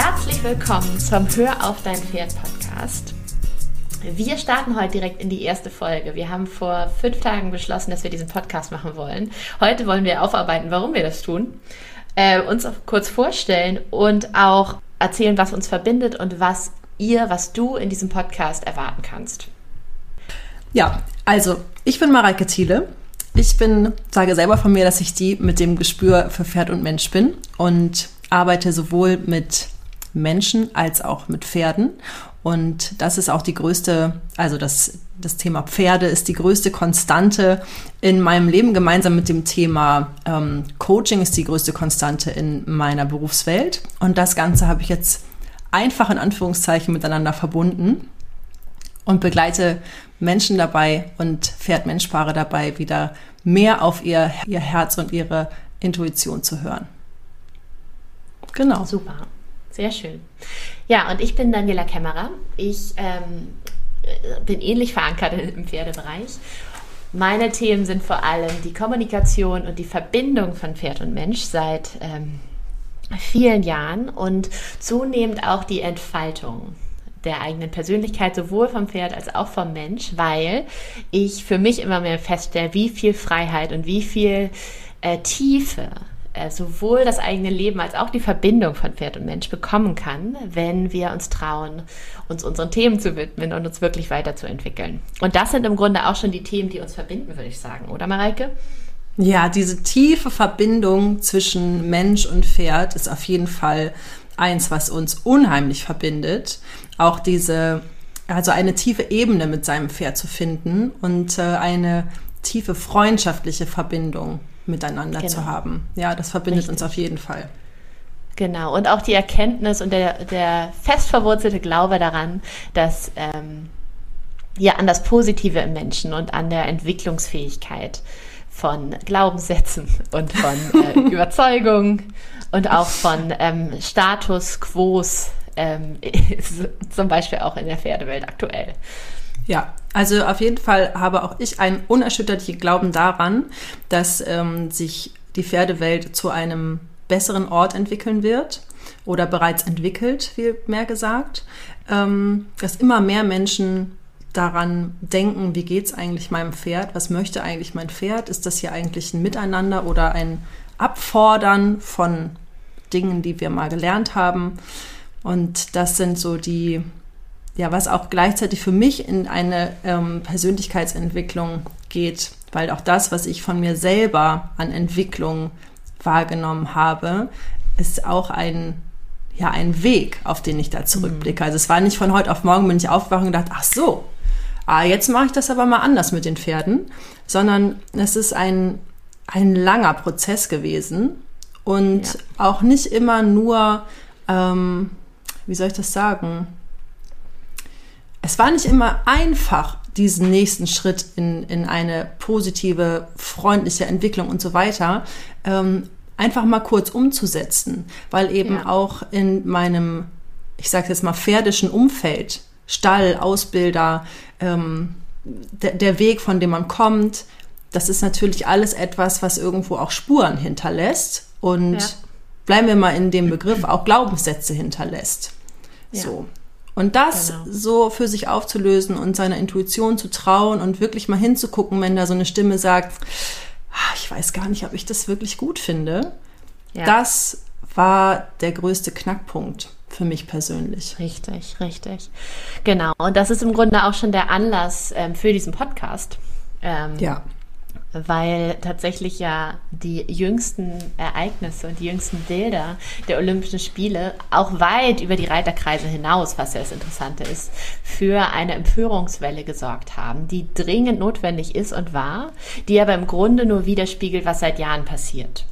Herzlich willkommen zum Hör auf dein Pferd Podcast. Wir starten heute direkt in die erste Folge. Wir haben vor fünf Tagen beschlossen, dass wir diesen Podcast machen wollen. Heute wollen wir aufarbeiten, warum wir das tun, äh, uns kurz vorstellen und auch erzählen, was uns verbindet und was ihr, was du in diesem Podcast erwarten kannst. Ja, also ich bin Mareike Thiele. Ich bin, sage selber von mir, dass ich die mit dem Gespür für Pferd und Mensch bin und arbeite sowohl mit Menschen als auch mit Pferden. Und das ist auch die größte, also das, das Thema Pferde ist die größte Konstante in meinem Leben. Gemeinsam mit dem Thema ähm, Coaching ist die größte Konstante in meiner Berufswelt. Und das Ganze habe ich jetzt einfach in Anführungszeichen miteinander verbunden und begleite Menschen dabei und Pferd-Mensch-Paare dabei, wieder mehr auf ihr, ihr Herz und ihre Intuition zu hören. Genau. Super. Sehr schön. Ja, und ich bin Daniela Kämmerer. Ich ähm, bin ähnlich verankert im Pferdebereich. Meine Themen sind vor allem die Kommunikation und die Verbindung von Pferd und Mensch seit ähm, vielen Jahren und zunehmend auch die Entfaltung der eigenen Persönlichkeit, sowohl vom Pferd als auch vom Mensch, weil ich für mich immer mehr feststelle, wie viel Freiheit und wie viel äh, Tiefe äh, sowohl das eigene Leben als auch die Verbindung von Pferd und Mensch bekommen kann, wenn wir uns trauen, uns unseren Themen zu widmen und uns wirklich weiterzuentwickeln. Und das sind im Grunde auch schon die Themen, die uns verbinden, würde ich sagen, oder Mareike? Ja, diese tiefe Verbindung zwischen Mensch und Pferd ist auf jeden Fall eins, was uns unheimlich verbindet. Auch diese, also eine tiefe Ebene mit seinem Pferd zu finden und äh, eine tiefe freundschaftliche Verbindung miteinander genau. zu haben. Ja, das verbindet Richtig. uns auf jeden Fall. Genau, und auch die Erkenntnis und der, der fest verwurzelte Glaube daran, dass ähm, ja an das Positive im Menschen und an der Entwicklungsfähigkeit von Glaubenssätzen und von äh, Überzeugung und auch von ähm, Status Quos, ähm, zum Beispiel auch in der Pferdewelt aktuell. Ja, also auf jeden Fall habe auch ich einen unerschütterlichen Glauben daran, dass ähm, sich die Pferdewelt zu einem besseren Ort entwickeln wird oder bereits entwickelt, wie mehr gesagt, ähm, dass immer mehr Menschen daran denken, wie geht es eigentlich meinem Pferd, was möchte eigentlich mein Pferd, ist das hier eigentlich ein Miteinander oder ein Abfordern von Dingen, die wir mal gelernt haben. Und das sind so die ja, was auch gleichzeitig für mich in eine ähm, Persönlichkeitsentwicklung geht, weil auch das, was ich von mir selber an Entwicklung wahrgenommen habe, ist auch ein ja ein Weg, auf den ich da zurückblicke. Mhm. Also es war nicht von heute auf morgen bin ich aufgewacht und gedacht, ach so, ah, jetzt mache ich das aber mal anders mit den Pferden, sondern es ist ein ein langer Prozess gewesen und ja. auch nicht immer nur, ähm, wie soll ich das sagen? Es war nicht immer einfach, diesen nächsten Schritt in, in eine positive, freundliche Entwicklung und so weiter ähm, einfach mal kurz umzusetzen, weil eben ja. auch in meinem, ich sage jetzt mal, pferdischen Umfeld, Stall, Ausbilder, ähm, der, der Weg, von dem man kommt, das ist natürlich alles etwas, was irgendwo auch Spuren hinterlässt und ja. bleiben wir mal in dem Begriff, auch Glaubenssätze hinterlässt. Ja. So. Und das genau. so für sich aufzulösen und seiner Intuition zu trauen und wirklich mal hinzugucken, wenn da so eine Stimme sagt, ah, ich weiß gar nicht, ob ich das wirklich gut finde. Ja. Das war der größte Knackpunkt für mich persönlich. Richtig, richtig. Genau. Und das ist im Grunde auch schon der Anlass ähm, für diesen Podcast. Ähm, ja weil tatsächlich ja die jüngsten Ereignisse und die jüngsten Bilder der Olympischen Spiele auch weit über die Reiterkreise hinaus, was ja das Interessante ist, für eine Empörungswelle gesorgt haben, die dringend notwendig ist und war, die aber im Grunde nur widerspiegelt, was seit Jahren passiert.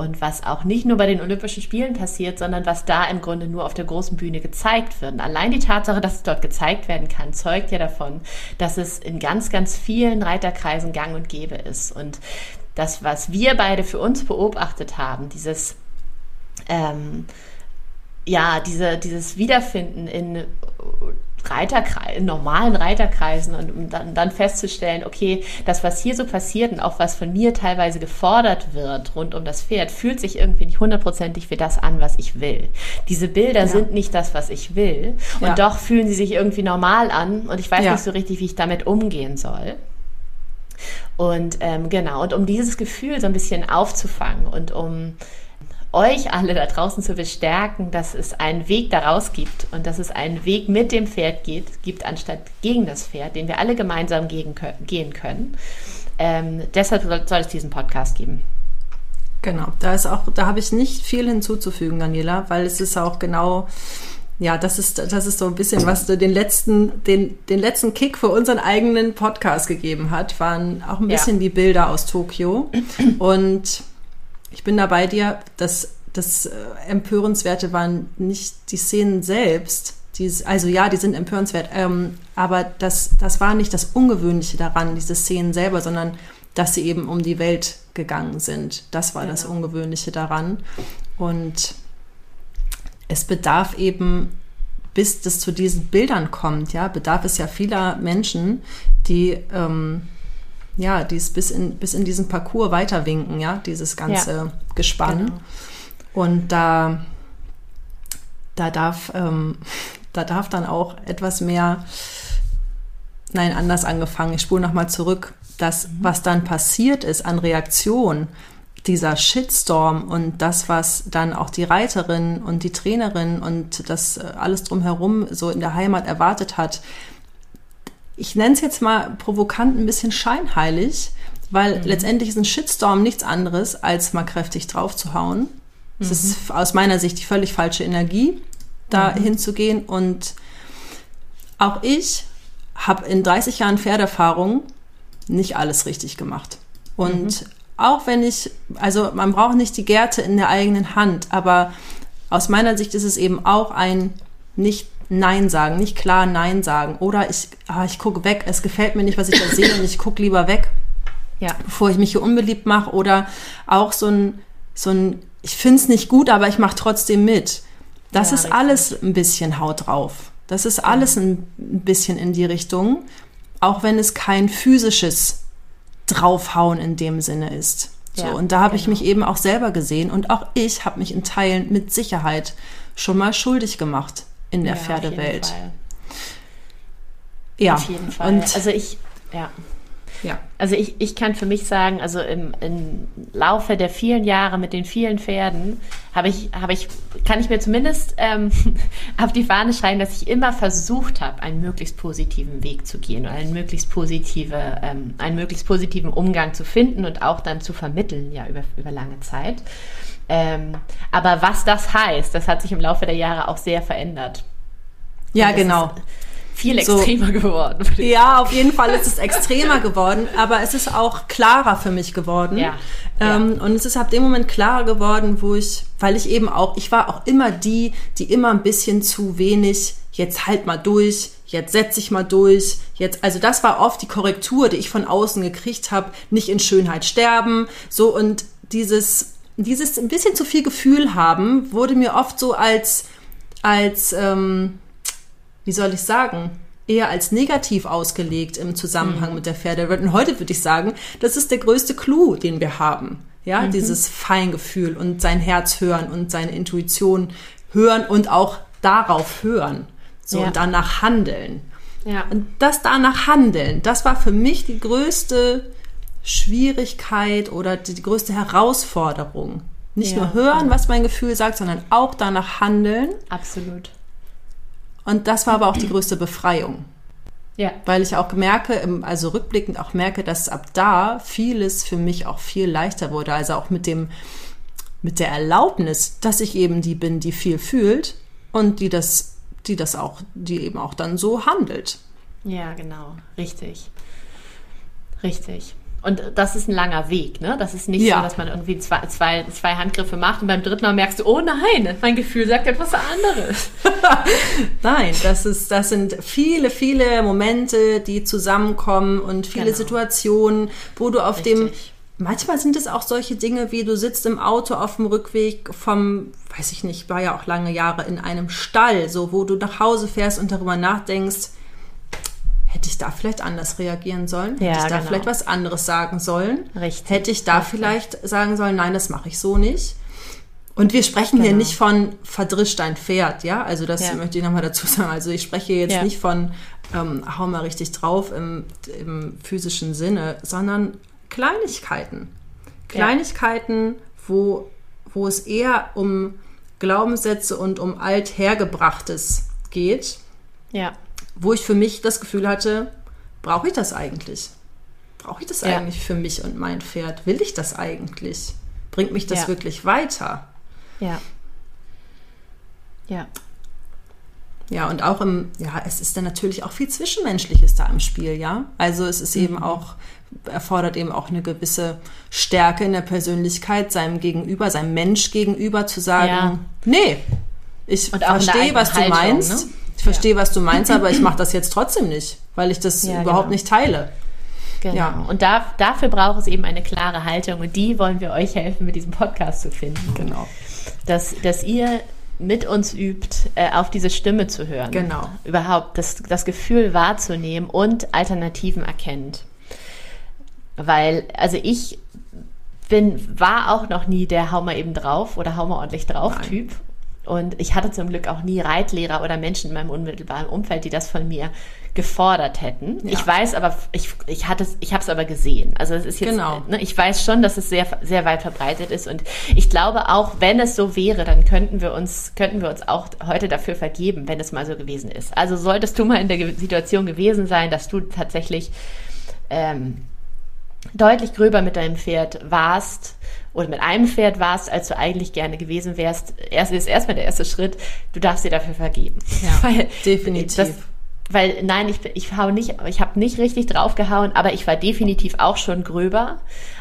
Und was auch nicht nur bei den Olympischen Spielen passiert, sondern was da im Grunde nur auf der großen Bühne gezeigt wird. Und allein die Tatsache, dass es dort gezeigt werden kann, zeugt ja davon, dass es in ganz, ganz vielen Reiterkreisen gang und gäbe ist. Und das, was wir beide für uns beobachtet haben, dieses ähm, ja, diese, dieses Wiederfinden in Reiterkreisen, normalen Reiterkreisen und um dann, dann festzustellen, okay, das, was hier so passiert und auch was von mir teilweise gefordert wird rund um das Pferd, fühlt sich irgendwie nicht hundertprozentig wie das an, was ich will. Diese Bilder ja. sind nicht das, was ich will und ja. doch fühlen sie sich irgendwie normal an und ich weiß ja. nicht so richtig, wie ich damit umgehen soll. Und ähm, genau, und um dieses Gefühl so ein bisschen aufzufangen und um euch alle da draußen zu bestärken, dass es einen Weg daraus gibt und dass es einen Weg mit dem Pferd geht, gibt, anstatt gegen das Pferd, den wir alle gemeinsam gegen, gehen können. Ähm, deshalb soll es diesen Podcast geben. Genau, da ist auch, da habe ich nicht viel hinzuzufügen, Daniela, weil es ist auch genau, ja, das ist, das ist so ein bisschen, was den letzten, den, den letzten Kick für unseren eigenen Podcast gegeben hat, waren auch ein bisschen ja. die Bilder aus Tokio. Und ich bin da bei dir, dass das äh, Empörenswerte waren nicht die Szenen selbst. Die, also ja, die sind empörenswert, ähm, aber das, das war nicht das Ungewöhnliche daran, diese Szenen selber, sondern dass sie eben um die Welt gegangen sind. Das war genau. das Ungewöhnliche daran. Und es bedarf eben, bis das zu diesen Bildern kommt, ja, bedarf es ja vieler Menschen, die ähm, ja, die es bis in, bis in diesen Parcours weiterwinken, ja, dieses ganze ja, Gespann. Genau. Und da, da darf, ähm, da darf dann auch etwas mehr, nein, anders angefangen. Ich spule nochmal zurück. Das, mhm. was dann passiert ist an Reaktion, dieser Shitstorm und das, was dann auch die Reiterin und die Trainerin und das äh, alles drumherum so in der Heimat erwartet hat, ich nenne es jetzt mal provokant ein bisschen scheinheilig, weil mhm. letztendlich ist ein Shitstorm nichts anderes, als mal kräftig draufzuhauen. Es mhm. ist aus meiner Sicht die völlig falsche Energie, da mhm. hinzugehen. Und auch ich habe in 30 Jahren Pferderfahrung nicht alles richtig gemacht. Und mhm. auch wenn ich, also man braucht nicht die Gärte in der eigenen Hand, aber aus meiner Sicht ist es eben auch ein nicht Nein sagen, nicht klar Nein sagen. Oder ich, ah, ich gucke weg, es gefällt mir nicht, was ich da sehe und ich gucke lieber weg, ja. bevor ich mich hier unbeliebt mache. Oder auch so ein, so ein ich finde es nicht gut, aber ich mache trotzdem mit. Das ja, ist richtig. alles ein bisschen Haut drauf. Das ist alles ein bisschen in die Richtung, auch wenn es kein physisches Draufhauen in dem Sinne ist. So, ja, und da habe genau. ich mich eben auch selber gesehen und auch ich habe mich in Teilen mit Sicherheit schon mal schuldig gemacht in der ja, Pferdewelt. Ja, auf jeden Fall. Und also ich, ja. Ja. Also ich, ich kann für mich sagen, also im, im Laufe der vielen Jahre mit den vielen Pferden habe ich, habe ich, kann ich mir zumindest ähm, auf die Fahne schreiben, dass ich immer versucht habe, einen möglichst positiven Weg zu gehen und einen möglichst positive, ähm, einen möglichst positiven Umgang zu finden und auch dann zu vermitteln, ja, über, über lange Zeit. Ähm, aber was das heißt, das hat sich im Laufe der Jahre auch sehr verändert. Ja, genau. Viel extremer so. geworden. Ja, auf jeden Fall ist es extremer geworden, aber es ist auch klarer für mich geworden. Ja. Ähm, ja. Und es ist ab dem Moment klarer geworden, wo ich, weil ich eben auch, ich war auch immer die, die immer ein bisschen zu wenig, jetzt halt mal durch, jetzt setze ich mal durch, jetzt, also das war oft die Korrektur, die ich von außen gekriegt habe, nicht in Schönheit sterben, so und dieses, dieses ein bisschen zu viel Gefühl haben, wurde mir oft so als, als, ähm, wie soll ich sagen, eher als negativ ausgelegt im Zusammenhang mhm. mit der Pferdewelt. Und heute würde ich sagen, das ist der größte Clou, den wir haben. Ja, mhm. dieses Feingefühl und sein Herz hören und seine Intuition hören und auch darauf hören. So, ja. und danach handeln. Ja. Und das danach handeln, das war für mich die größte Schwierigkeit oder die größte Herausforderung. Nicht ja, nur hören, was mein Gefühl sagt, sondern auch danach handeln. Absolut. Und das war aber auch die größte Befreiung. Ja. Weil ich auch merke, also rückblickend auch merke, dass ab da vieles für mich auch viel leichter wurde. Also auch mit dem, mit der Erlaubnis, dass ich eben die bin, die viel fühlt und die das, die das auch, die eben auch dann so handelt. Ja, genau. Richtig. Richtig. Und das ist ein langer Weg, ne? Das ist nicht ja. so, dass man irgendwie zwei, zwei, zwei Handgriffe macht und beim dritten Mal merkst du, oh nein, mein Gefühl sagt etwas anderes. nein, das ist, das sind viele, viele Momente, die zusammenkommen und viele genau. Situationen, wo du auf Richtig. dem Manchmal sind es auch solche Dinge, wie du sitzt im Auto auf dem Rückweg vom, weiß ich nicht, war ja auch lange Jahre in einem Stall, so wo du nach Hause fährst und darüber nachdenkst, hätte ich da vielleicht anders reagieren sollen? Hätte ja, ich da genau. vielleicht was anderes sagen sollen? Richtig. Hätte ich da Richtig. vielleicht sagen sollen, nein, das mache ich so nicht? Und wir sprechen genau. hier nicht von verdrischt ein Pferd, ja? Also das ja. möchte ich nochmal dazu sagen. Also ich spreche jetzt ja. nicht von ähm, hau mal richtig drauf im, im physischen Sinne, sondern Kleinigkeiten. Kleinigkeiten, wo, wo es eher um Glaubenssätze und um Althergebrachtes geht. Ja. Wo ich für mich das Gefühl hatte, brauche ich das eigentlich? Brauche ich das ja. eigentlich für mich und mein Pferd? Will ich das eigentlich? Bringt mich das ja. wirklich weiter? Ja. Ja. Ja, und auch im, ja, es ist dann natürlich auch viel Zwischenmenschliches da im Spiel, ja. Also es ist mhm. eben auch, erfordert eben auch eine gewisse Stärke in der Persönlichkeit, seinem Gegenüber, seinem Mensch gegenüber zu sagen, ja. nee, ich verstehe, was du meinst. Ne? Ich verstehe, ja. was du meinst, aber ich mache das jetzt trotzdem nicht, weil ich das ja, überhaupt genau. nicht teile. Genau. Ja. Und da, dafür braucht es eben eine klare Haltung und die wollen wir euch helfen, mit diesem Podcast zu finden. Genau. Dass, dass ihr mit uns übt, äh, auf diese Stimme zu hören. Genau. Überhaupt das, das Gefühl wahrzunehmen und Alternativen erkennt. Weil, also ich bin, war auch noch nie der Hau mal eben drauf oder Hau mal ordentlich drauf Nein. Typ. Und ich hatte zum Glück auch nie Reitlehrer oder Menschen in meinem unmittelbaren Umfeld, die das von mir gefordert hätten. Ja. Ich weiß aber, ich, ich hatte es, ich habe es aber gesehen. Also es ist jetzt, genau. ne, ich weiß schon, dass es sehr, sehr weit verbreitet ist und ich glaube auch, wenn es so wäre, dann könnten wir uns, könnten wir uns auch heute dafür vergeben, wenn es mal so gewesen ist. Also solltest du mal in der Situation gewesen sein, dass du tatsächlich ähm, deutlich gröber mit deinem Pferd warst oder mit einem Pferd warst, als du eigentlich gerne gewesen wärst, erst ist erstmal der erste Schritt, du darfst dir dafür vergeben. Ja, Weil definitiv. Das, weil nein, ich, ich hau nicht, ich habe nicht richtig draufgehauen, aber ich war definitiv auch schon gröber,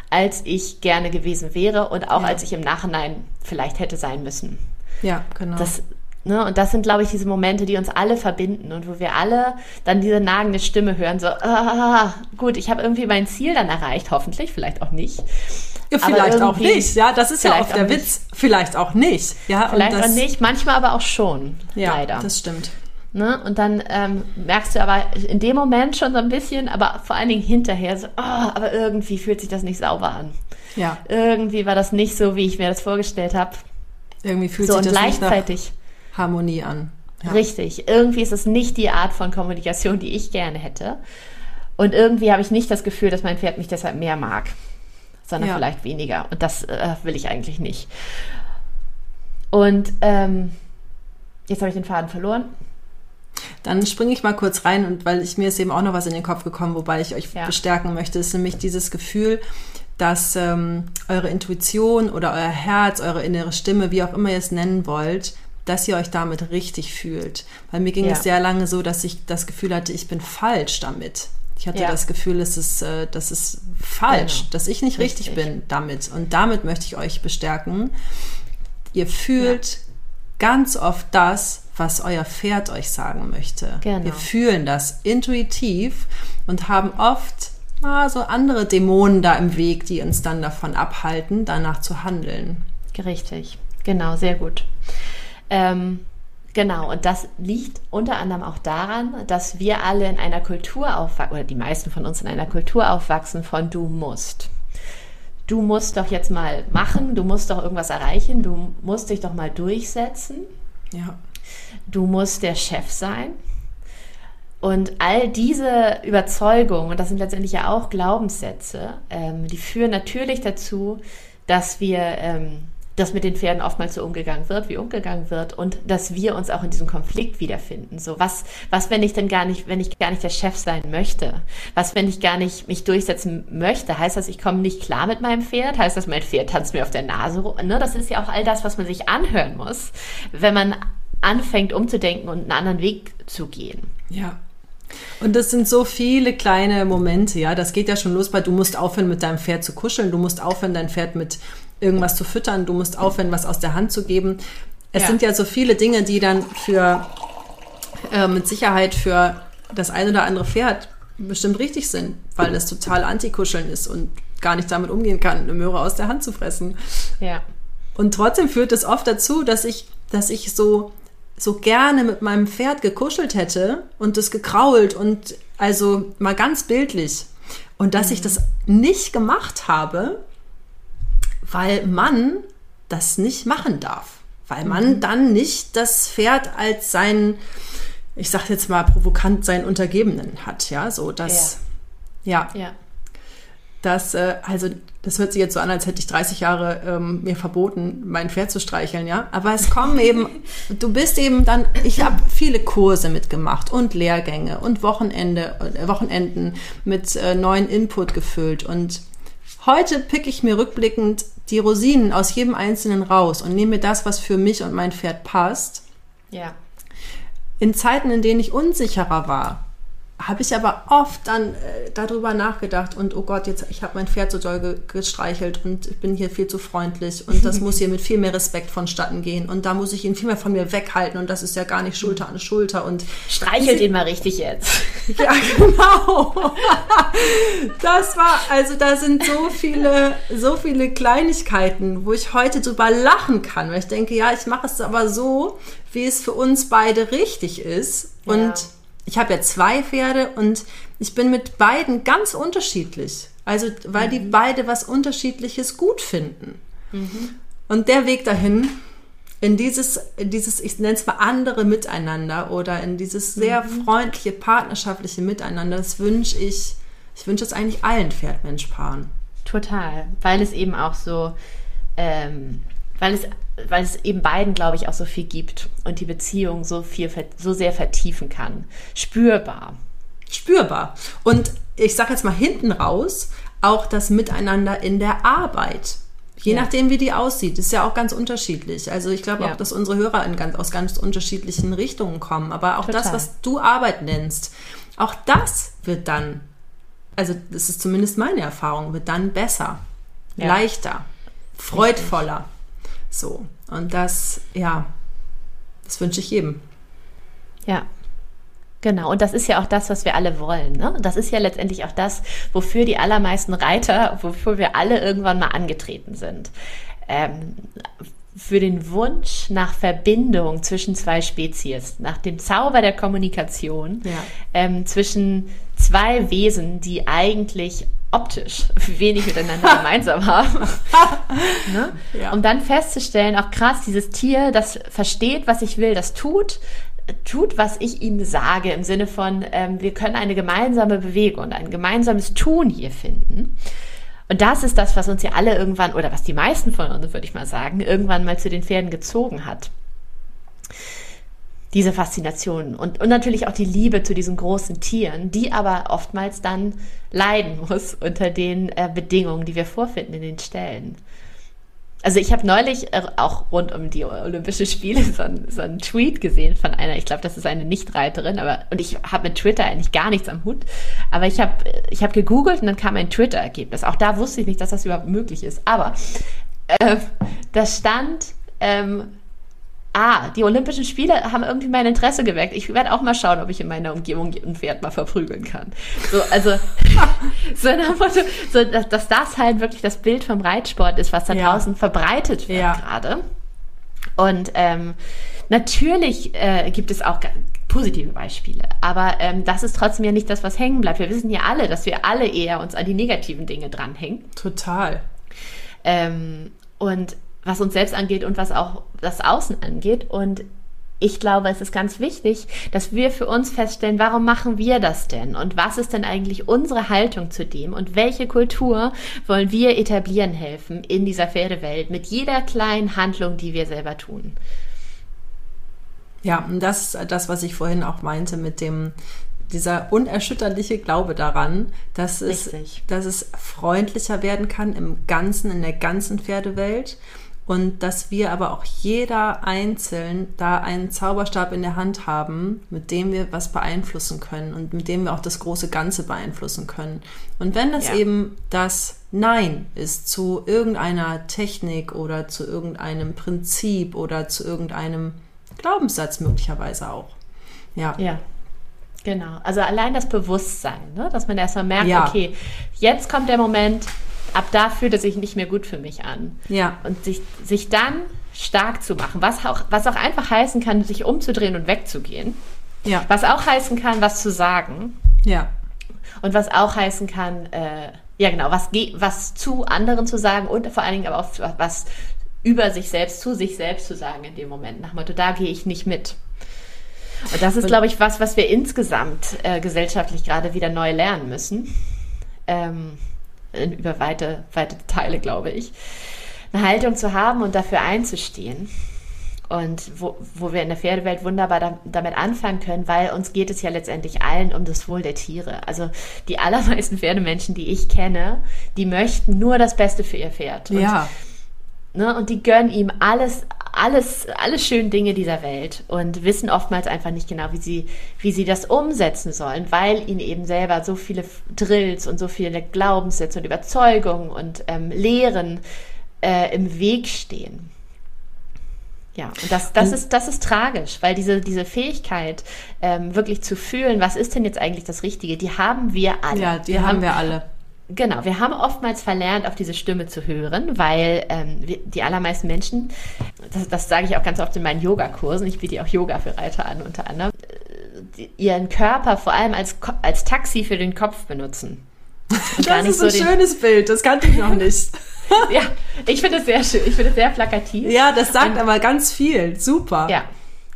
als ich gerne gewesen wäre und auch ja. als ich im Nachhinein vielleicht hätte sein müssen. Ja, genau. Das, ne, und das sind, glaube ich, diese Momente, die uns alle verbinden und wo wir alle dann diese nagende Stimme hören, so, ah, gut, ich habe irgendwie mein Ziel dann erreicht, hoffentlich, vielleicht auch nicht. Ja, vielleicht auch nicht, ja, das ist ja auch der Witz. Vielleicht auch nicht, ja. Vielleicht das, auch nicht, manchmal aber auch schon, ja, leider. das stimmt. Ne? Und dann ähm, merkst du aber in dem Moment schon so ein bisschen, aber vor allen Dingen hinterher so, oh, aber irgendwie fühlt sich das nicht sauber an. Ja. Irgendwie war das nicht so, wie ich mir das vorgestellt habe. Irgendwie fühlt so, sich das gleichzeitig nicht nach Harmonie an. Ja. Richtig. Irgendwie ist es nicht die Art von Kommunikation, die ich gerne hätte. Und irgendwie habe ich nicht das Gefühl, dass mein Pferd mich deshalb mehr mag, sondern ja. vielleicht weniger. Und das äh, will ich eigentlich nicht. Und ähm, jetzt habe ich den Faden verloren. Dann springe ich mal kurz rein und weil ich mir ist eben auch noch was in den Kopf gekommen, wobei ich euch ja. bestärken möchte, ist nämlich dieses Gefühl, dass ähm, eure Intuition oder euer Herz, eure innere Stimme, wie auch immer ihr es nennen wollt, dass ihr euch damit richtig fühlt. Weil mir ging ja. es sehr lange so, dass ich das Gefühl hatte, ich bin falsch damit. Ich hatte ja. das Gefühl, es ist, äh, das ist falsch, genau. dass ich nicht richtig. richtig. bin damit. Und damit möchte ich euch bestärken. Ihr fühlt ja. ganz oft das, was euer Pferd euch sagen möchte. Genau. Wir fühlen das intuitiv und haben oft ah, so andere Dämonen da im Weg, die uns dann davon abhalten, danach zu handeln. Richtig, genau, sehr gut. Ähm, genau, und das liegt unter anderem auch daran, dass wir alle in einer Kultur aufwachsen, oder die meisten von uns in einer Kultur aufwachsen von du musst. Du musst doch jetzt mal machen, du musst doch irgendwas erreichen, du musst dich doch mal durchsetzen. Ja du musst der Chef sein. Und all diese Überzeugungen, und das sind letztendlich ja auch Glaubenssätze, ähm, die führen natürlich dazu, dass wir, ähm, dass mit den Pferden oftmals so umgegangen wird, wie umgegangen wird, und dass wir uns auch in diesem Konflikt wiederfinden. So, was, was, wenn ich denn gar nicht, wenn ich gar nicht der Chef sein möchte? Was, wenn ich gar nicht mich durchsetzen möchte? Heißt das, ich komme nicht klar mit meinem Pferd? Heißt das, mein Pferd tanzt mir auf der Nase? Ne? Das ist ja auch all das, was man sich anhören muss, wenn man anfängt umzudenken und einen anderen Weg zu gehen. Ja. Und das sind so viele kleine Momente, ja. Das geht ja schon los bei, du musst aufhören, mit deinem Pferd zu kuscheln, du musst aufhören, dein Pferd mit irgendwas zu füttern, du musst aufhören, was aus der Hand zu geben. Es ja. sind ja so viele Dinge, die dann für äh, mit Sicherheit für das ein oder andere Pferd bestimmt richtig sind, weil es total Antikuscheln ist und gar nicht damit umgehen kann, eine Möhre aus der Hand zu fressen. Ja. Und trotzdem führt es oft dazu, dass ich, dass ich so, so gerne mit meinem Pferd gekuschelt hätte und es gekrault und also mal ganz bildlich. Und dass mhm. ich das nicht gemacht habe, weil man das nicht machen darf. Weil man mhm. dann nicht das Pferd als sein, ich sag jetzt mal provokant, seinen Untergebenen hat. Ja, so das, ja. ja. ja. Das, äh, also, das hört sich jetzt so an, als hätte ich 30 Jahre ähm, mir verboten, mein Pferd zu streicheln, ja. Aber es kommen eben, du bist eben dann, ich habe viele Kurse mitgemacht und Lehrgänge und Wochenende, äh, Wochenenden mit äh, neuen Input gefüllt. Und heute pick ich mir rückblickend die Rosinen aus jedem Einzelnen raus und nehme mir das, was für mich und mein Pferd passt. Ja. In Zeiten, in denen ich unsicherer war, habe ich aber oft dann äh, darüber nachgedacht und oh Gott, jetzt ich habe mein Pferd so doll ge gestreichelt und ich bin hier viel zu freundlich und das muss hier mit viel mehr Respekt vonstatten gehen und da muss ich ihn viel mehr von mir weghalten und das ist ja gar nicht Schulter an Schulter und streichelt ihn mal richtig jetzt. Ja, genau. Das war also da sind so viele so viele Kleinigkeiten, wo ich heute drüber lachen kann, weil ich denke, ja, ich mache es aber so, wie es für uns beide richtig ist und ja ich habe ja zwei Pferde und ich bin mit beiden ganz unterschiedlich. Also, weil mhm. die beide was Unterschiedliches gut finden. Mhm. Und der Weg dahin, in dieses, in dieses, ich nenne es mal andere Miteinander oder in dieses sehr mhm. freundliche, partnerschaftliche Miteinander, das wünsche ich, ich wünsche es eigentlich allen Pferdmenschpaaren. Total, weil es eben auch so, ähm, weil es weil es eben beiden, glaube ich, auch so viel gibt und die Beziehung so viel, so sehr vertiefen kann. Spürbar. Spürbar. Und ich sage jetzt mal hinten raus, auch das Miteinander in der Arbeit. Je ja. nachdem, wie die aussieht, ist ja auch ganz unterschiedlich. Also ich glaube ja. auch, dass unsere Hörer ganz, aus ganz unterschiedlichen Richtungen kommen. Aber auch Total. das, was du Arbeit nennst, auch das wird dann, also das ist zumindest meine Erfahrung, wird dann besser, ja. leichter, freudvoller. Richtig. So. Und das, ja, das wünsche ich jedem. Ja. Genau, und das ist ja auch das, was wir alle wollen. Ne? Das ist ja letztendlich auch das, wofür die allermeisten Reiter, wofür wir alle irgendwann mal angetreten sind. Ähm, für den Wunsch nach Verbindung zwischen zwei Spezies, nach dem Zauber der Kommunikation ja. ähm, zwischen zwei Wesen, die eigentlich optisch wenig miteinander gemeinsam haben. ne? ja. Um dann festzustellen, auch krass, dieses Tier, das versteht, was ich will, das tut, tut, was ich ihm sage, im Sinne von, ähm, wir können eine gemeinsame Bewegung und ein gemeinsames Tun hier finden. Und das ist das, was uns ja alle irgendwann, oder was die meisten von uns, würde ich mal sagen, irgendwann mal zu den Pferden gezogen hat diese Faszination und, und natürlich auch die Liebe zu diesen großen Tieren, die aber oftmals dann leiden muss unter den äh, Bedingungen, die wir vorfinden in den Ställen. Also ich habe neulich äh, auch rund um die Olympischen Spiele so, ein, so einen Tweet gesehen von einer, ich glaube, das ist eine Nichtreiterin, aber und ich habe mit Twitter eigentlich gar nichts am Hut, aber ich habe ich hab gegoogelt und dann kam ein Twitter-Ergebnis. Auch da wusste ich nicht, dass das überhaupt möglich ist. Aber äh, da stand ähm, ah, die Olympischen Spiele haben irgendwie mein Interesse geweckt. Ich werde auch mal schauen, ob ich in meiner Umgebung ein Pferd mal verprügeln kann. So, also, so Motto, so, dass, dass, das halt wirklich das Bild vom Reitsport ist, was da ja. draußen verbreitet wird ja. gerade. Und ähm, natürlich äh, gibt es auch positive Beispiele, aber ähm, das ist trotzdem ja nicht das, was hängen bleibt. Wir wissen ja alle, dass wir alle eher uns an die negativen Dinge dranhängen. Total. Ähm, und was uns selbst angeht und was auch das Außen angeht. Und ich glaube, es ist ganz wichtig, dass wir für uns feststellen, warum machen wir das denn? Und was ist denn eigentlich unsere Haltung zu dem? Und welche Kultur wollen wir etablieren helfen in dieser Pferdewelt mit jeder kleinen Handlung, die wir selber tun? Ja, und das ist das, was ich vorhin auch meinte mit dem, dieser unerschütterliche Glaube daran, dass es, dass es freundlicher werden kann im Ganzen, in der ganzen Pferdewelt und dass wir aber auch jeder einzeln da einen Zauberstab in der Hand haben, mit dem wir was beeinflussen können und mit dem wir auch das große Ganze beeinflussen können. Und wenn das ja. eben das Nein ist zu irgendeiner Technik oder zu irgendeinem Prinzip oder zu irgendeinem Glaubenssatz möglicherweise auch. Ja. Ja. Genau. Also allein das Bewusstsein, ne? dass man erstmal merkt, ja. okay, jetzt kommt der Moment, ab da fühlt es sich nicht mehr gut für mich an. Ja. Und sich, sich dann stark zu machen, was auch, was auch einfach heißen kann, sich umzudrehen und wegzugehen. Ja. Was auch heißen kann, was zu sagen. Ja. Und was auch heißen kann, äh, ja genau, was, was zu anderen zu sagen und vor allen Dingen aber auch was über sich selbst, zu sich selbst zu sagen in dem Moment. Nach Motto, da gehe ich nicht mit. Und das ist, glaube ich, was, was wir insgesamt äh, gesellschaftlich gerade wieder neu lernen müssen. Ähm, über weite, weite Teile, glaube ich, eine Haltung zu haben und dafür einzustehen. Und wo, wo wir in der Pferdewelt wunderbar da, damit anfangen können, weil uns geht es ja letztendlich allen um das Wohl der Tiere. Also die allermeisten Pferdemenschen, die ich kenne, die möchten nur das Beste für ihr Pferd. Und, ja. Ne, und die gönnen ihm alles, alles, alle schönen Dinge dieser Welt und wissen oftmals einfach nicht genau, wie sie, wie sie das umsetzen sollen, weil ihnen eben selber so viele Drills und so viele Glaubenssätze und Überzeugungen und ähm, Lehren äh, im Weg stehen. Ja, und das, das, ist, das ist tragisch, weil diese, diese Fähigkeit, ähm, wirklich zu fühlen, was ist denn jetzt eigentlich das Richtige, die haben wir alle. Ja, die wir haben wir alle. Genau, wir haben oftmals verlernt, auf diese Stimme zu hören, weil ähm, die allermeisten Menschen, das, das sage ich auch ganz oft in meinen Yogakursen, ich biete auch Yoga für Reiter an unter anderem, die, ihren Körper vor allem als, als Taxi für den Kopf benutzen. Und das ist so ein schönes Bild, das kannte ich noch nicht. ja, ich finde es sehr schön, ich finde es sehr plakativ. Ja, das sagt Und, aber ganz viel, super. Ja,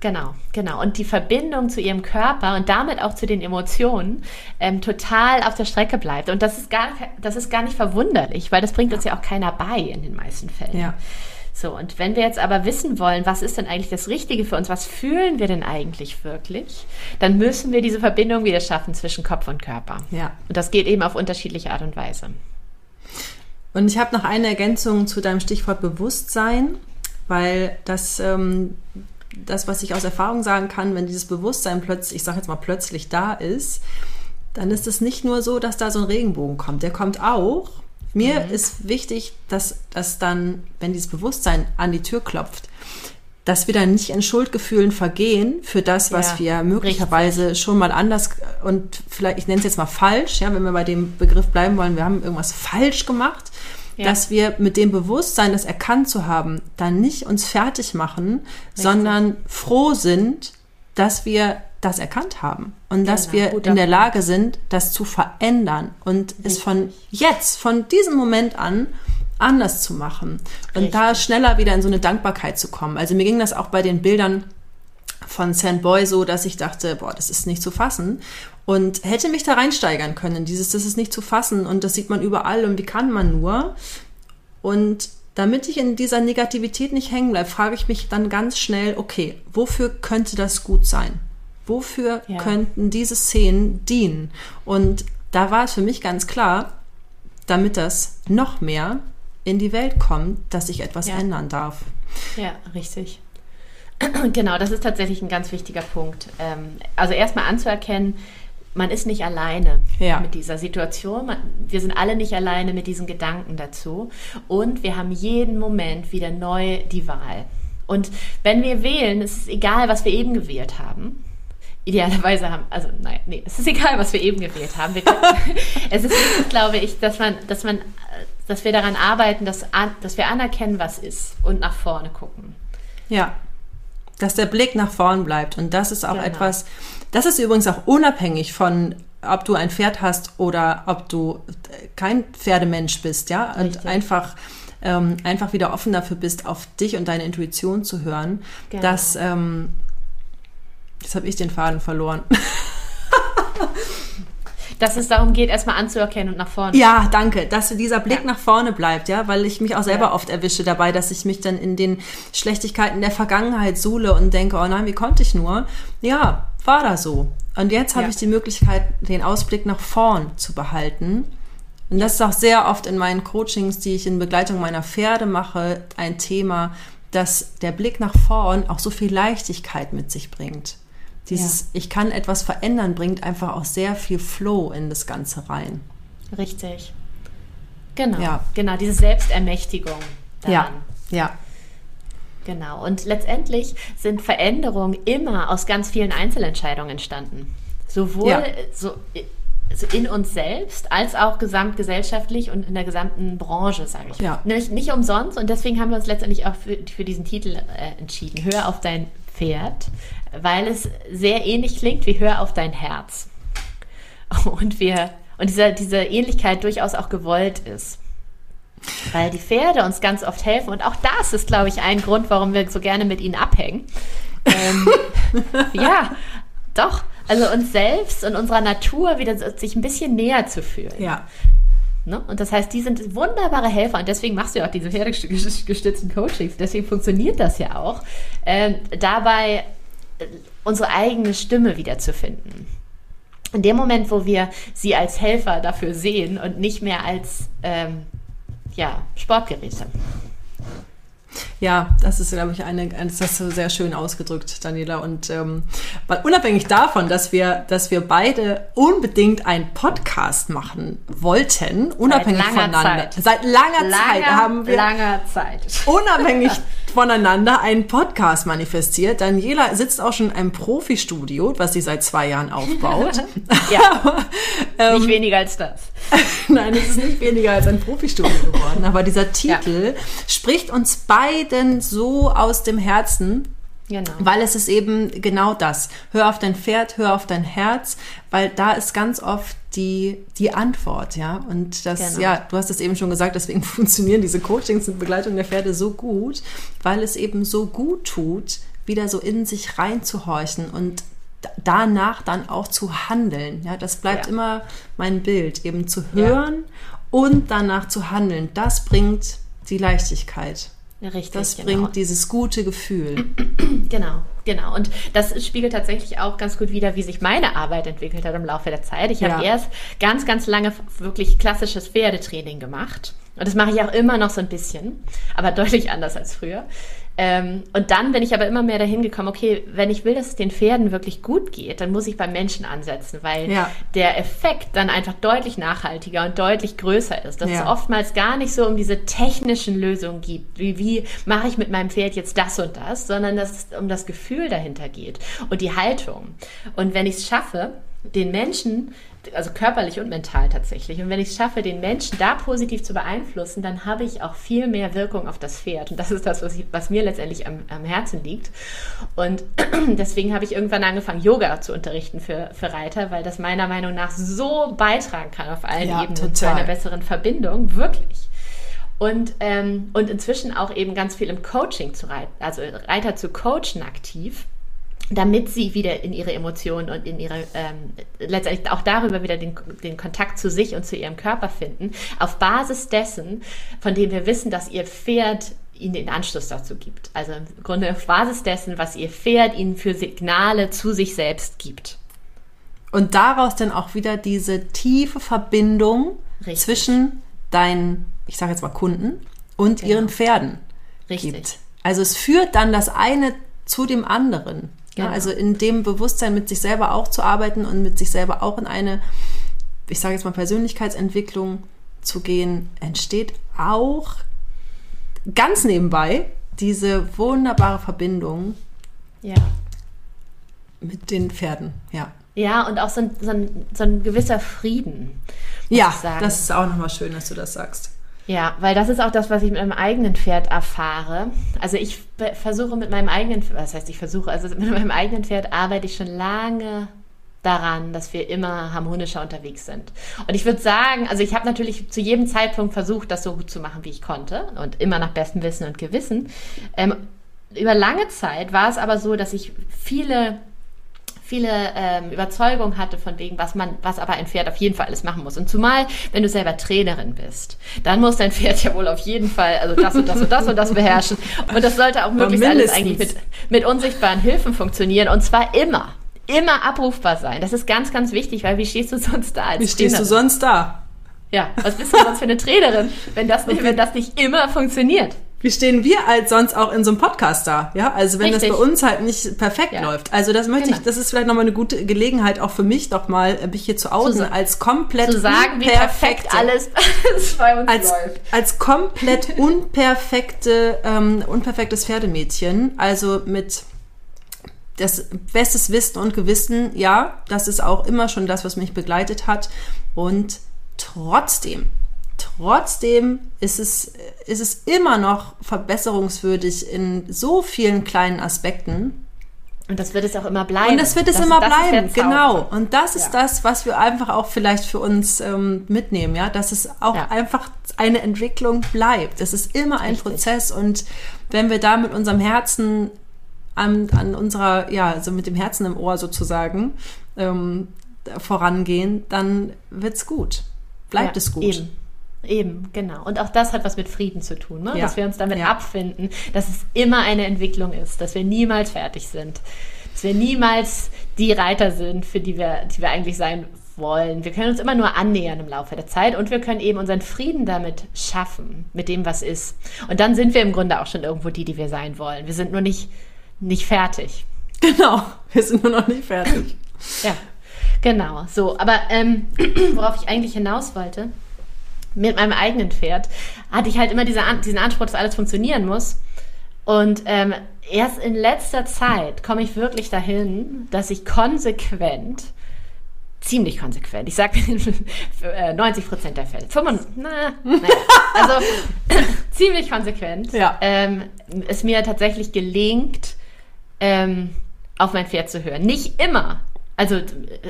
Genau, genau. Und die Verbindung zu ihrem Körper und damit auch zu den Emotionen ähm, total auf der Strecke bleibt. Und das ist gar, das ist gar nicht verwunderlich, weil das bringt ja. uns ja auch keiner bei in den meisten Fällen. Ja. So, und wenn wir jetzt aber wissen wollen, was ist denn eigentlich das Richtige für uns, was fühlen wir denn eigentlich wirklich, dann müssen wir diese Verbindung wieder schaffen zwischen Kopf und Körper. Ja. Und das geht eben auf unterschiedliche Art und Weise. Und ich habe noch eine Ergänzung zu deinem Stichwort Bewusstsein, weil das ähm, das, was ich aus Erfahrung sagen kann, wenn dieses Bewusstsein plötzlich, ich sage jetzt mal plötzlich da ist, dann ist es nicht nur so, dass da so ein Regenbogen kommt. Der kommt auch. Mir mhm. ist wichtig, dass, dass dann, wenn dieses Bewusstsein an die Tür klopft, dass wir dann nicht in Schuldgefühlen vergehen für das, was ja, wir möglicherweise richtig. schon mal anders und vielleicht, ich nenne es jetzt mal falsch, ja, wenn wir bei dem Begriff bleiben wollen, wir haben irgendwas falsch gemacht ja. dass wir mit dem Bewusstsein, das erkannt zu haben, dann nicht uns fertig machen, Richtig. sondern froh sind, dass wir das erkannt haben und dass genau, wir in der Lage sind, das zu verändern und Richtig. es von jetzt, von diesem Moment an anders zu machen und Richtig. da schneller wieder in so eine Dankbarkeit zu kommen. Also mir ging das auch bei den Bildern von Sandboy so, dass ich dachte, boah, das ist nicht zu fassen und hätte mich da reinsteigern können. Dieses, das ist nicht zu fassen und das sieht man überall und wie kann man nur? Und damit ich in dieser Negativität nicht hängen bleibe, frage ich mich dann ganz schnell, okay, wofür könnte das gut sein? Wofür ja. könnten diese Szenen dienen? Und da war es für mich ganz klar, damit das noch mehr in die Welt kommt, dass sich etwas ja. ändern darf. Ja, richtig. Genau, das ist tatsächlich ein ganz wichtiger Punkt. Ähm, also erstmal anzuerkennen, man ist nicht alleine ja. mit dieser Situation. wir sind alle nicht alleine mit diesen Gedanken dazu. Und wir haben jeden Moment wieder neu die Wahl. Und wenn wir wählen, ist es egal, was wir eben gewählt haben. Idealerweise haben, also nein, nee, es ist egal, was wir eben gewählt haben. Können, es ist wichtig, glaube ich, dass man, dass man, dass wir daran arbeiten, dass, dass wir anerkennen, was ist und nach vorne gucken. Ja, dass der Blick nach vorn bleibt. Und das ist auch genau. etwas, das ist übrigens auch unabhängig von, ob du ein Pferd hast oder ob du kein Pferdemensch bist, ja, Richtig. und einfach ähm, einfach wieder offen dafür bist, auf dich und deine Intuition zu hören, genau. dass ähm, jetzt habe ich den Faden verloren. dass es darum geht, erstmal anzuerkennen und nach vorne. Ja, danke, dass dieser Blick ja. nach vorne bleibt, ja, weil ich mich auch selber ja. oft erwische dabei, dass ich mich dann in den Schlechtigkeiten der Vergangenheit suhle und denke, oh nein, wie konnte ich nur? Ja, war da so. Und jetzt habe ja. ich die Möglichkeit, den Ausblick nach vorn zu behalten. Und das ist auch sehr oft in meinen Coachings, die ich in Begleitung meiner Pferde mache, ein Thema, dass der Blick nach vorn auch so viel Leichtigkeit mit sich bringt. Dieses ja. Ich kann etwas verändern bringt einfach auch sehr viel Flow in das Ganze rein. Richtig. Genau. Ja. Genau, diese Selbstermächtigung. Daran. Ja. Ja. Genau. Und letztendlich sind Veränderungen immer aus ganz vielen Einzelentscheidungen entstanden. Sowohl ja. so, so in uns selbst als auch gesamtgesellschaftlich und in der gesamten Branche, sage ich. Ja. Nicht, nicht umsonst und deswegen haben wir uns letztendlich auch für, für diesen Titel äh, entschieden. Hör auf dein Pferd, weil es sehr ähnlich klingt wie Hör auf dein Herz. Und wir und diese, diese Ähnlichkeit durchaus auch gewollt ist. Weil die Pferde uns ganz oft helfen. Und auch das ist, glaube ich, ein Grund, warum wir so gerne mit ihnen abhängen. Ähm, ja, doch. Also uns selbst und unserer Natur wieder sich ein bisschen näher zu fühlen. Ja. Ne? Und das heißt, die sind wunderbare Helfer und deswegen machst du ja auch diese pferdegestützten Coachings. Deswegen funktioniert das ja auch, ähm, dabei äh, unsere eigene Stimme wiederzufinden. In dem Moment, wo wir sie als Helfer dafür sehen und nicht mehr als ähm, ja, Sportgeräte. Ja, das ist, glaube ich, eine, das hast du sehr schön ausgedrückt, Daniela. Und ähm, weil unabhängig davon, dass wir, dass wir beide unbedingt einen Podcast machen wollten, unabhängig seit voneinander. Zeit. Seit langer, langer Zeit haben wir langer Zeit. unabhängig voneinander einen Podcast manifestiert. Daniela sitzt auch schon in einem Profi-Studio, was sie seit zwei Jahren aufbaut. ja, ähm, nicht weniger als das. Nein, es ist nicht weniger als ein Profi-Studio geworden. Aber dieser Titel ja. spricht uns beiden so aus dem Herzen, Genau. Weil es ist eben genau das. Hör auf dein Pferd, hör auf dein Herz, weil da ist ganz oft die, die Antwort, ja. Und das, genau. ja, du hast es eben schon gesagt, deswegen funktionieren diese Coachings und Begleitung der Pferde so gut, weil es eben so gut tut, wieder so in sich reinzuhorchen und danach dann auch zu handeln. Ja, das bleibt ja. immer mein Bild, eben zu hören ja. und danach zu handeln. Das bringt die Leichtigkeit. Richtig. Das genau. bringt dieses gute Gefühl. Genau, genau. Und das spiegelt tatsächlich auch ganz gut wider, wie sich meine Arbeit entwickelt hat im Laufe der Zeit. Ich habe erst ganz, ganz lange wirklich klassisches Pferdetraining gemacht. Und das mache ich auch immer noch so ein bisschen, aber deutlich anders als früher. Ähm, und dann bin ich aber immer mehr dahin gekommen, okay, wenn ich will, dass es den Pferden wirklich gut geht, dann muss ich beim Menschen ansetzen, weil ja. der Effekt dann einfach deutlich nachhaltiger und deutlich größer ist. Dass ja. es oftmals gar nicht so um diese technischen Lösungen gibt, wie, wie mache ich mit meinem Pferd jetzt das und das, sondern dass es um das Gefühl dahinter geht und die Haltung. Und wenn ich es schaffe, den Menschen also körperlich und mental tatsächlich. Und wenn ich es schaffe, den Menschen da positiv zu beeinflussen, dann habe ich auch viel mehr Wirkung auf das Pferd. Und das ist das, was, ich, was mir letztendlich am, am, Herzen liegt. Und deswegen habe ich irgendwann angefangen, Yoga zu unterrichten für, für Reiter, weil das meiner Meinung nach so beitragen kann auf allen ja, Ebenen total. zu einer besseren Verbindung. Wirklich. Und, ähm, und inzwischen auch eben ganz viel im Coaching zu reiten, also Reiter zu coachen aktiv damit sie wieder in ihre Emotionen und in ihre, ähm, letztendlich auch darüber wieder den, den Kontakt zu sich und zu ihrem Körper finden, auf Basis dessen, von dem wir wissen, dass ihr Pferd ihnen den Anschluss dazu gibt. Also im Grunde auf Basis dessen, was ihr Pferd ihnen für Signale zu sich selbst gibt. Und daraus dann auch wieder diese tiefe Verbindung Richtig. zwischen deinen, ich sage jetzt mal Kunden und genau. ihren Pferden Richtig. gibt. Also es führt dann das eine zu dem anderen. Genau. Ja, also in dem Bewusstsein mit sich selber auch zu arbeiten und mit sich selber auch in eine, ich sage jetzt mal, Persönlichkeitsentwicklung zu gehen, entsteht auch ganz nebenbei diese wunderbare Verbindung ja. mit den Pferden, ja. Ja, und auch so ein, so ein, so ein gewisser Frieden. Ja, das ist auch nochmal schön, dass du das sagst. Ja, weil das ist auch das, was ich mit meinem eigenen Pferd erfahre. Also ich versuche mit meinem eigenen, was heißt ich versuche, also mit meinem eigenen Pferd arbeite ich schon lange daran, dass wir immer harmonischer unterwegs sind. Und ich würde sagen, also ich habe natürlich zu jedem Zeitpunkt versucht, das so gut zu machen, wie ich konnte und immer nach bestem Wissen und Gewissen. Ähm, über lange Zeit war es aber so, dass ich viele viele ähm, Überzeugungen hatte von wegen, was man, was aber ein Pferd auf jeden Fall alles machen muss. Und zumal, wenn du selber Trainerin bist, dann muss dein Pferd ja wohl auf jeden Fall, also das und das und das und das beherrschen. Und das sollte auch möglichst alles eigentlich mit, mit unsichtbaren Hilfen funktionieren. Und zwar immer. Immer abrufbar sein. Das ist ganz, ganz wichtig, weil wie stehst du sonst da als Wie stehst Trainerin? du sonst da? Ja, was bist du sonst für eine Trainerin, wenn das nicht, wenn das nicht immer funktioniert? Wie stehen wir als sonst auch in so einem Podcast da? Ja, also wenn Richtig. das bei uns halt nicht perfekt ja. läuft. Also das möchte genau. ich, das ist vielleicht nochmal eine gute Gelegenheit auch für mich doch mal, mich hier zu outen, als komplett zu sagen, wie perfekt alles, alles bei uns als, läuft. Als komplett unperfekte, ähm, unperfektes Pferdemädchen, also mit das bestes Wissen und Gewissen, ja, das ist auch immer schon das, was mich begleitet hat. Und trotzdem Trotzdem ist es, ist es immer noch verbesserungswürdig in so vielen kleinen Aspekten. Und das wird es auch immer bleiben. Und das wird es das, immer das bleiben, genau. Und das ist ja. das, was wir einfach auch vielleicht für uns ähm, mitnehmen, ja, dass es auch ja. einfach eine Entwicklung bleibt. Es ist immer ein Richtig. Prozess und wenn wir da mit unserem Herzen an, an unserer, ja, so mit dem Herzen im Ohr sozusagen ähm, vorangehen, dann wird's gut. Bleibt ja, es gut. Eben. Eben, genau. Und auch das hat was mit Frieden zu tun, ne? Ja. dass wir uns damit ja. abfinden, dass es immer eine Entwicklung ist, dass wir niemals fertig sind, dass wir niemals die Reiter sind, für die wir, die wir eigentlich sein wollen. Wir können uns immer nur annähern im Laufe der Zeit und wir können eben unseren Frieden damit schaffen, mit dem, was ist. Und dann sind wir im Grunde auch schon irgendwo die, die wir sein wollen. Wir sind nur nicht, nicht fertig. Genau, wir sind nur noch nicht fertig. ja, genau. So, aber ähm, worauf ich eigentlich hinaus wollte, mit meinem eigenen Pferd, hatte ich halt immer diese, diesen Anspruch, dass alles funktionieren muss. Und ähm, erst in letzter Zeit komme ich wirklich dahin, dass ich konsequent, ziemlich konsequent, ich sage 90 äh, Prozent der Fälle, 95, na, naja, also ziemlich konsequent, ja. ähm, es mir tatsächlich gelingt, ähm, auf mein Pferd zu hören. Nicht immer, also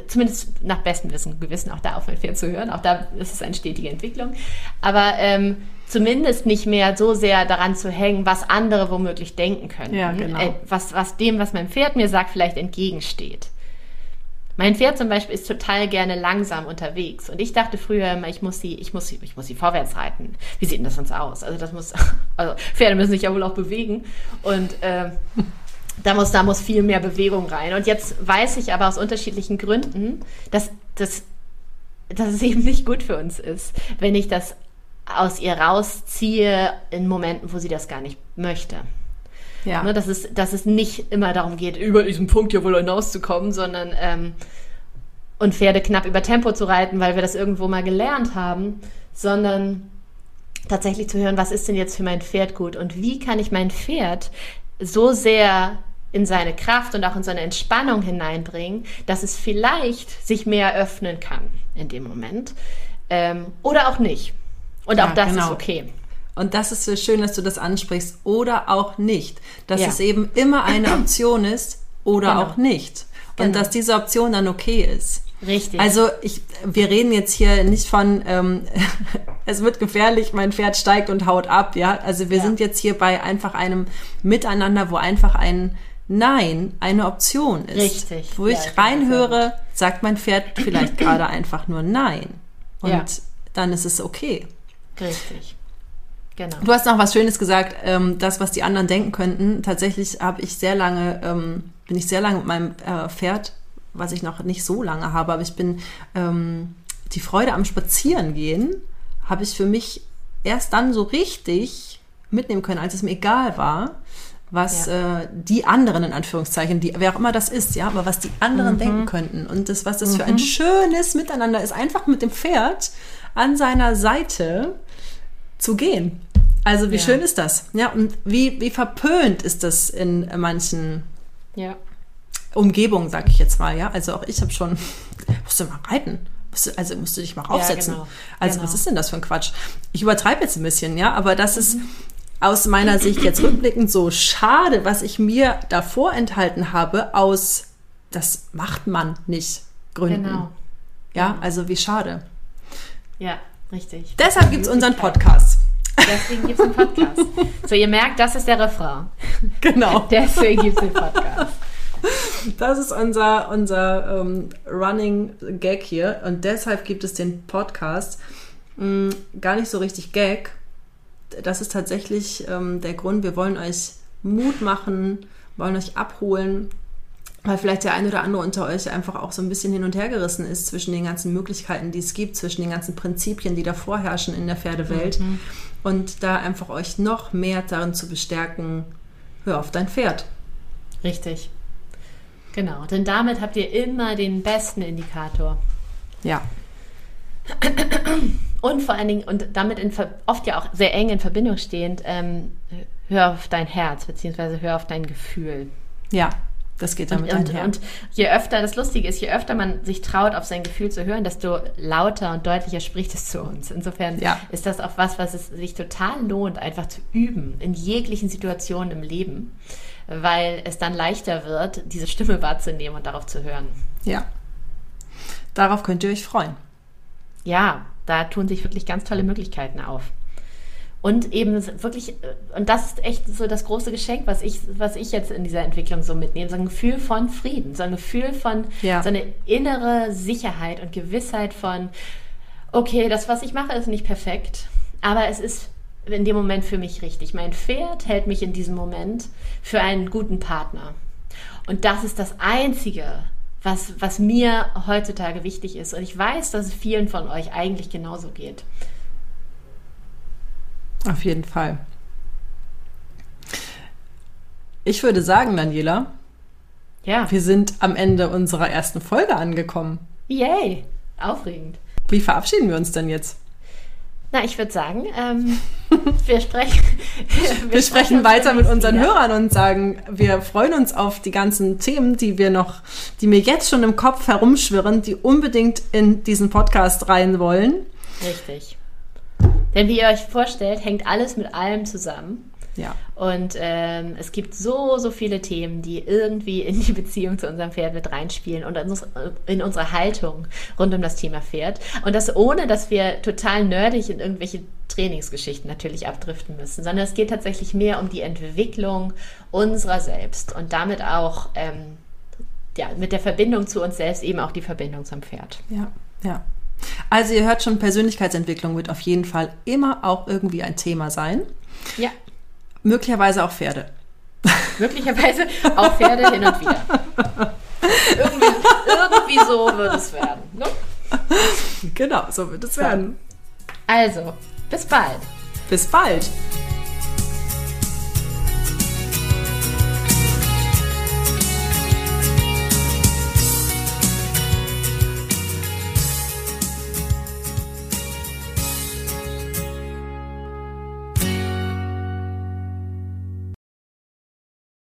zumindest nach bestem Wissen und Gewissen auch da auf mein Pferd zu hören. Auch da ist es eine stetige Entwicklung. Aber ähm, zumindest nicht mehr so sehr daran zu hängen, was andere womöglich denken können. Ja, genau. Äh, was, was dem, was mein Pferd mir sagt, vielleicht entgegensteht. Mein Pferd zum Beispiel ist total gerne langsam unterwegs. Und ich dachte früher immer, ich muss sie, ich muss sie, ich muss sie vorwärts reiten. Wie sieht denn das sonst aus? Also das muss, also Pferde müssen sich ja wohl auch bewegen. Und äh, da muss, da muss viel mehr Bewegung rein. Und jetzt weiß ich aber aus unterschiedlichen Gründen, dass, dass, dass es eben nicht gut für uns ist, wenn ich das aus ihr rausziehe in Momenten, wo sie das gar nicht möchte. Ja. Ne, dass, es, dass es nicht immer darum geht, über diesen Punkt hier wohl hinauszukommen, sondern ähm, und Pferde knapp über Tempo zu reiten, weil wir das irgendwo mal gelernt haben, sondern tatsächlich zu hören, was ist denn jetzt für mein Pferd gut und wie kann ich mein Pferd so sehr in seine Kraft und auch in seine Entspannung hineinbringen, dass es vielleicht sich mehr öffnen kann in dem Moment ähm, oder auch nicht. Und ja, auch das genau. ist okay. Und das ist so schön, dass du das ansprichst. Oder auch nicht. Dass ja. es eben immer eine Option ist oder genau. auch nicht. Und genau. dass diese Option dann okay ist. Richtig. Also ich, wir reden jetzt hier nicht von, ähm, es wird gefährlich, mein Pferd steigt und haut ab, ja. Also wir ja. sind jetzt hier bei einfach einem Miteinander, wo einfach ein Nein eine Option ist. Richtig. Wo ich ja, reinhöre, sagt mein Pferd vielleicht gerade einfach nur Nein. Und ja. dann ist es okay. Richtig. Genau. Du hast noch was Schönes gesagt, ähm, das, was die anderen denken könnten. Tatsächlich habe ich sehr lange, ähm, bin ich sehr lange mit meinem äh, Pferd was ich noch nicht so lange habe, aber ich bin ähm, die Freude am Spazierengehen habe ich für mich erst dann so richtig mitnehmen können, als es mir egal war, was ja. äh, die anderen in Anführungszeichen, die, wer auch immer das ist, ja, aber was die anderen mhm. denken könnten und das, was das mhm. für ein mhm. schönes Miteinander ist, einfach mit dem Pferd an seiner Seite zu gehen. Also wie ja. schön ist das? Ja, und wie, wie verpönt ist das in manchen ja. Umgebung, sag ich jetzt mal, ja. Also auch ich habe schon, musst du mal reiten. Musst also musst du dich mal raufsetzen. Ja, genau. Also genau. was ist denn das für ein Quatsch? Ich übertreibe jetzt ein bisschen, ja, aber das ist aus meiner Sicht jetzt rückblickend so schade, was ich mir davor enthalten habe, aus das macht man nicht Gründen. Genau. Ja, also wie schade. Ja, richtig. Deshalb gibt es unseren Podcast. Deswegen gibt es einen Podcast. so, ihr merkt, das ist der Refrain. Genau. Deswegen gibt es den Podcast. Das ist unser, unser ähm, Running Gag hier und deshalb gibt es den Podcast. Mhm, gar nicht so richtig Gag. Das ist tatsächlich ähm, der Grund. Wir wollen euch Mut machen, wollen euch abholen weil vielleicht der eine oder andere unter euch einfach auch so ein bisschen hin und her gerissen ist zwischen den ganzen Möglichkeiten, die es gibt, zwischen den ganzen Prinzipien, die da vorherrschen in der Pferdewelt. Mhm. Und da einfach euch noch mehr darin zu bestärken, hör auf dein Pferd. Richtig. Genau, denn damit habt ihr immer den besten Indikator. Ja. Und vor allen Dingen, und damit in, oft ja auch sehr eng in Verbindung stehend, ähm, hör auf dein Herz, beziehungsweise hör auf dein Gefühl. Ja, das geht damit und, einher. Und, und je öfter, das Lustige ist, je öfter man sich traut, auf sein Gefühl zu hören, desto lauter und deutlicher spricht es zu uns. Insofern ja. ist das auch was, was es sich total lohnt, einfach zu üben, in jeglichen Situationen im Leben, weil es dann leichter wird, diese Stimme wahrzunehmen und darauf zu hören. Ja. Darauf könnt ihr euch freuen. Ja, da tun sich wirklich ganz tolle Möglichkeiten auf. Und eben wirklich, äh, und das ist echt so das große Geschenk, was ich, was ich jetzt in dieser Entwicklung so mitnehme, so ein Gefühl von Frieden, so ein Gefühl von, ja. so eine innere Sicherheit und Gewissheit von, okay, das, was ich mache, ist nicht perfekt, aber es ist in dem Moment für mich richtig. Mein Pferd hält mich in diesem Moment für einen guten Partner. Und das ist das Einzige, was, was mir heutzutage wichtig ist. Und ich weiß, dass es vielen von euch eigentlich genauso geht. Auf jeden Fall. Ich würde sagen, Daniela, ja. wir sind am Ende unserer ersten Folge angekommen. Yay, aufregend. Wie verabschieden wir uns denn jetzt? Na, ich würde sagen, ähm, wir sprechen. wir, wir sprechen weiter mit unseren wieder. Hörern und sagen, wir freuen uns auf die ganzen Themen, die wir noch, die mir jetzt schon im Kopf herumschwirren, die unbedingt in diesen Podcast rein wollen. Richtig. Denn wie ihr euch vorstellt, hängt alles mit allem zusammen. Ja. Und ähm, es gibt so, so viele Themen, die irgendwie in die Beziehung zu unserem Pferd mit reinspielen und in unsere Haltung rund um das Thema Pferd. Und das ohne, dass wir total nerdig in irgendwelche Trainingsgeschichten natürlich abdriften müssen, sondern es geht tatsächlich mehr um die Entwicklung unserer selbst und damit auch ähm, ja, mit der Verbindung zu uns selbst eben auch die Verbindung zum Pferd. Ja, ja. Also ihr hört schon, Persönlichkeitsentwicklung wird auf jeden Fall immer auch irgendwie ein Thema sein. Ja. Möglicherweise auch Pferde. Möglicherweise auch Pferde hin und wieder. Irgendwie, irgendwie so wird es werden. Ne? Genau, so wird es werden. Also, bis bald. Bis bald.